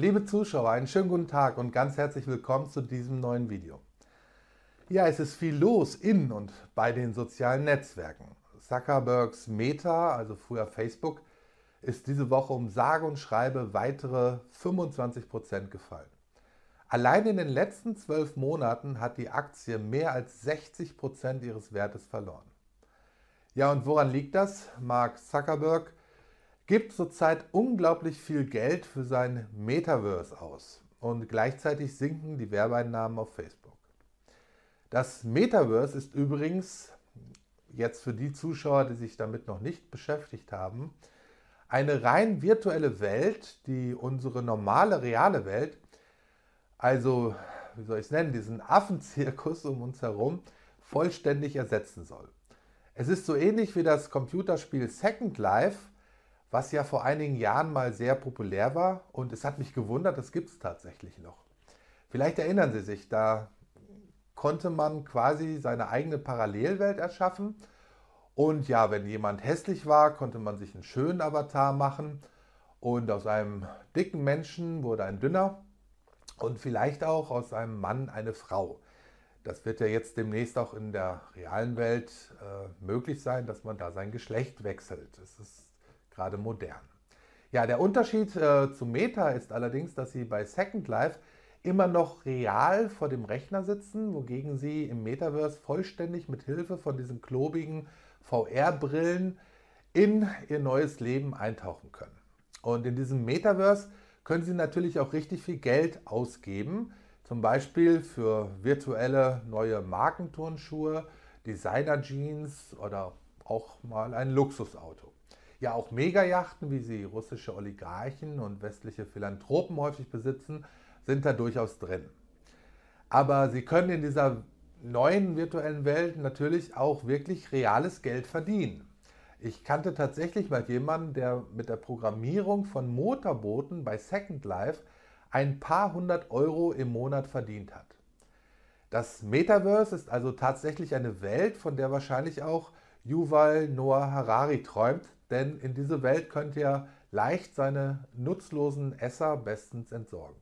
Liebe Zuschauer, einen schönen guten Tag und ganz herzlich willkommen zu diesem neuen Video. Ja, es ist viel los in und bei den sozialen Netzwerken. Zuckerbergs Meta, also früher Facebook, ist diese Woche um sage und schreibe weitere 25% gefallen. Allein in den letzten zwölf Monaten hat die Aktie mehr als 60% ihres Wertes verloren. Ja, und woran liegt das? Mark Zuckerberg gibt zurzeit unglaublich viel Geld für sein Metaverse aus und gleichzeitig sinken die Werbeeinnahmen auf Facebook. Das Metaverse ist übrigens, jetzt für die Zuschauer, die sich damit noch nicht beschäftigt haben, eine rein virtuelle Welt, die unsere normale reale Welt also, wie soll ich es nennen, diesen Affenzirkus um uns herum vollständig ersetzen soll. Es ist so ähnlich wie das Computerspiel Second Life, was ja vor einigen Jahren mal sehr populär war und es hat mich gewundert, das gibt es tatsächlich noch. Vielleicht erinnern Sie sich, da konnte man quasi seine eigene Parallelwelt erschaffen und ja, wenn jemand hässlich war, konnte man sich einen schönen Avatar machen und aus einem dicken Menschen wurde ein dünner und vielleicht auch aus einem Mann eine Frau. Das wird ja jetzt demnächst auch in der realen Welt äh, möglich sein, dass man da sein Geschlecht wechselt. Das ist gerade modern. Ja, der Unterschied äh, zu Meta ist allerdings, dass Sie bei Second Life immer noch real vor dem Rechner sitzen, wogegen Sie im Metaverse vollständig mit Hilfe von diesen klobigen VR-Brillen in Ihr neues Leben eintauchen können. Und in diesem Metaverse können Sie natürlich auch richtig viel Geld ausgeben, zum Beispiel für virtuelle neue Markenturnschuhe, Designer-Jeans oder auch mal ein Luxusauto. Ja, auch Megajachten, wie sie russische Oligarchen und westliche Philanthropen häufig besitzen, sind da durchaus drin. Aber Sie können in dieser neuen virtuellen Welt natürlich auch wirklich reales Geld verdienen. Ich kannte tatsächlich mal jemanden, der mit der Programmierung von Motorbooten bei Second Life ein paar hundert Euro im Monat verdient hat. Das Metaverse ist also tatsächlich eine Welt, von der wahrscheinlich auch Yuval Noah Harari träumt, denn in diese Welt könnte er leicht seine nutzlosen Esser bestens entsorgen.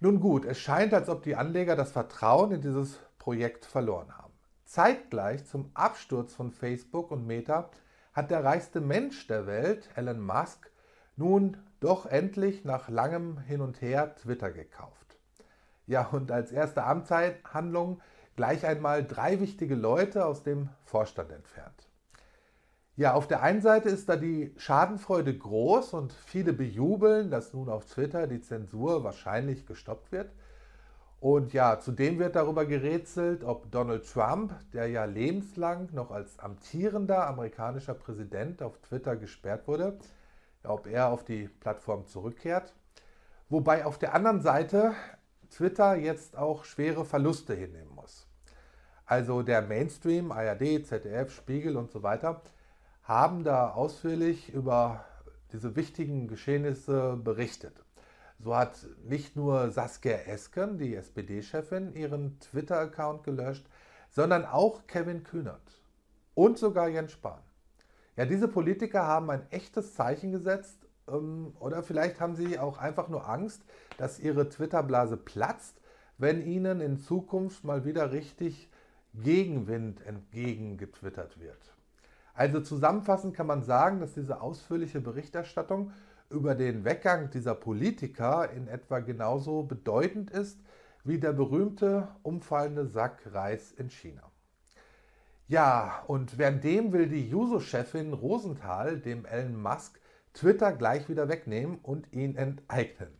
Nun gut, es scheint, als ob die Anleger das Vertrauen in dieses Projekt verloren haben. Zeitgleich zum Absturz von Facebook und Meta hat der reichste Mensch der Welt, Elon Musk, nun doch endlich nach langem Hin und Her Twitter gekauft. Ja, und als erste Amtshandlung gleich einmal drei wichtige Leute aus dem Vorstand entfernt. Ja, auf der einen Seite ist da die Schadenfreude groß und viele bejubeln, dass nun auf Twitter die Zensur wahrscheinlich gestoppt wird. Und ja, zudem wird darüber gerätselt, ob Donald Trump, der ja lebenslang noch als amtierender amerikanischer Präsident auf Twitter gesperrt wurde, ob er auf die Plattform zurückkehrt. Wobei auf der anderen Seite Twitter jetzt auch schwere Verluste hinnehmen. Also der Mainstream, ARD, ZDF, Spiegel und so weiter, haben da ausführlich über diese wichtigen Geschehnisse berichtet. So hat nicht nur Saskia Esken, die SPD-Chefin, ihren Twitter-Account gelöscht, sondern auch Kevin Kühnert und sogar Jens Spahn. Ja, diese Politiker haben ein echtes Zeichen gesetzt ähm, oder vielleicht haben sie auch einfach nur Angst, dass ihre Twitter-Blase platzt, wenn ihnen in Zukunft mal wieder richtig Gegenwind entgegengetwittert wird. Also zusammenfassend kann man sagen, dass diese ausführliche Berichterstattung über den Weggang dieser Politiker in etwa genauso bedeutend ist wie der berühmte umfallende Sack Reis in China. Ja, und währenddem will die Juso-Chefin Rosenthal dem Elon Musk Twitter gleich wieder wegnehmen und ihn enteignen.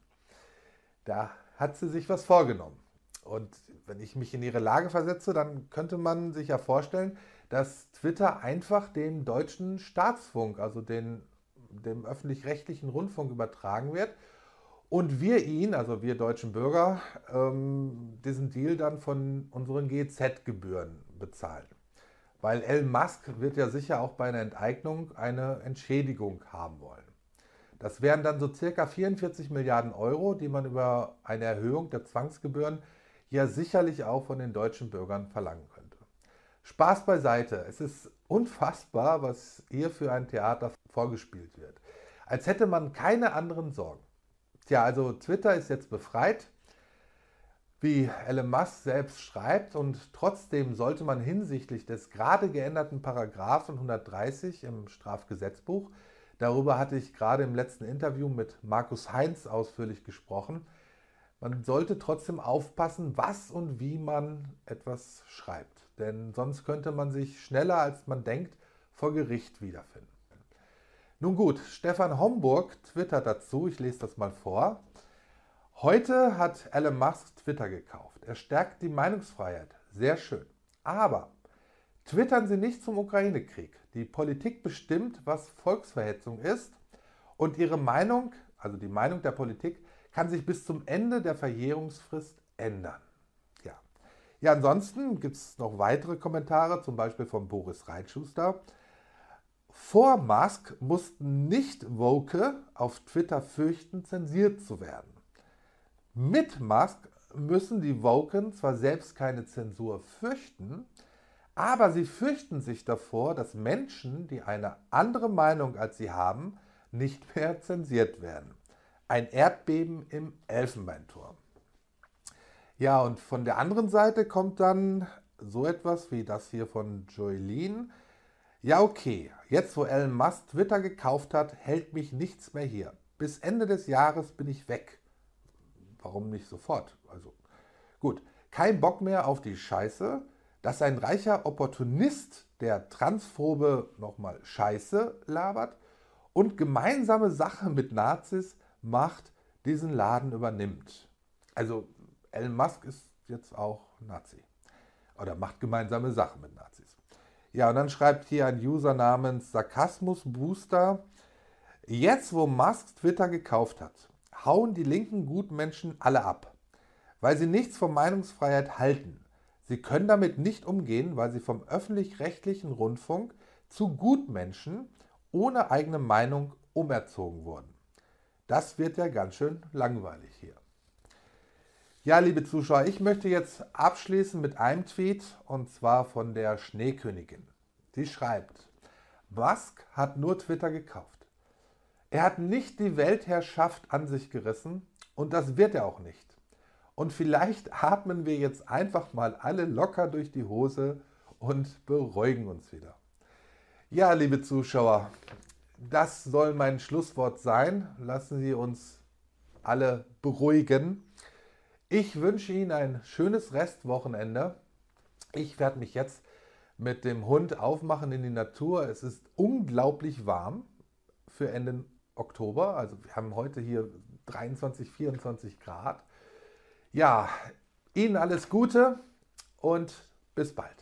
Da hat sie sich was vorgenommen. Und wenn ich mich in ihre Lage versetze, dann könnte man sich ja vorstellen, dass Twitter einfach den deutschen Staatsfunk, also den dem öffentlich-rechtlichen Rundfunk übertragen wird und wir ihn, also wir deutschen Bürger, ähm, diesen Deal dann von unseren GZ-Gebühren bezahlen. Weil Elon Musk wird ja sicher auch bei einer Enteignung eine Entschädigung haben wollen. Das wären dann so circa 44 Milliarden Euro, die man über eine Erhöhung der Zwangsgebühren ja sicherlich auch von den deutschen Bürgern verlangen könnte. Spaß beiseite, es ist unfassbar, was hier für ein Theater vorgespielt wird. Als hätte man keine anderen Sorgen. Tja, also Twitter ist jetzt befreit, wie Elon Musk selbst schreibt, und trotzdem sollte man hinsichtlich des gerade geänderten Paragraphen 130 im Strafgesetzbuch, darüber hatte ich gerade im letzten Interview mit Markus Heinz ausführlich gesprochen, man sollte trotzdem aufpassen, was und wie man etwas schreibt. Denn sonst könnte man sich schneller, als man denkt, vor Gericht wiederfinden. Nun gut, Stefan Homburg twittert dazu, ich lese das mal vor. Heute hat Elon Musk Twitter gekauft. Er stärkt die Meinungsfreiheit. Sehr schön. Aber twittern Sie nicht zum Ukraine-Krieg. Die Politik bestimmt, was Volksverhetzung ist und Ihre Meinung, also die Meinung der Politik, kann sich bis zum Ende der Verjährungsfrist ändern. Ja, ja ansonsten gibt es noch weitere Kommentare, zum Beispiel von Boris Reitschuster. Vor Musk mussten nicht Woke auf Twitter fürchten, zensiert zu werden. Mit Musk müssen die Woken zwar selbst keine Zensur fürchten, aber sie fürchten sich davor, dass Menschen, die eine andere Meinung als sie haben, nicht mehr zensiert werden. Ein Erdbeben im Elfenbeinturm. Ja, und von der anderen Seite kommt dann so etwas wie das hier von Joylene. Ja, okay, jetzt wo Elon Musk Twitter gekauft hat, hält mich nichts mehr hier. Bis Ende des Jahres bin ich weg. Warum nicht sofort? Also gut, kein Bock mehr auf die Scheiße, dass ein reicher Opportunist, der transphobe nochmal Scheiße labert und gemeinsame Sache mit Nazis macht, diesen Laden übernimmt. Also Elon Musk ist jetzt auch Nazi oder macht gemeinsame Sachen mit Nazis. Ja, und dann schreibt hier ein User namens Sarkasmus Booster. Jetzt, wo Musk Twitter gekauft hat, hauen die linken Gutmenschen alle ab, weil sie nichts von Meinungsfreiheit halten. Sie können damit nicht umgehen, weil sie vom öffentlich-rechtlichen Rundfunk zu Gutmenschen ohne eigene Meinung umerzogen wurden. Das wird ja ganz schön langweilig hier. Ja, liebe Zuschauer, ich möchte jetzt abschließen mit einem Tweet und zwar von der Schneekönigin. Sie schreibt, Musk hat nur Twitter gekauft. Er hat nicht die Weltherrschaft an sich gerissen und das wird er auch nicht. Und vielleicht atmen wir jetzt einfach mal alle locker durch die Hose und beruhigen uns wieder. Ja, liebe Zuschauer, das soll mein Schlusswort sein. Lassen Sie uns alle beruhigen. Ich wünsche Ihnen ein schönes Restwochenende. Ich werde mich jetzt mit dem Hund aufmachen in die Natur. Es ist unglaublich warm für Ende Oktober. Also wir haben heute hier 23, 24 Grad. Ja, Ihnen alles Gute und bis bald.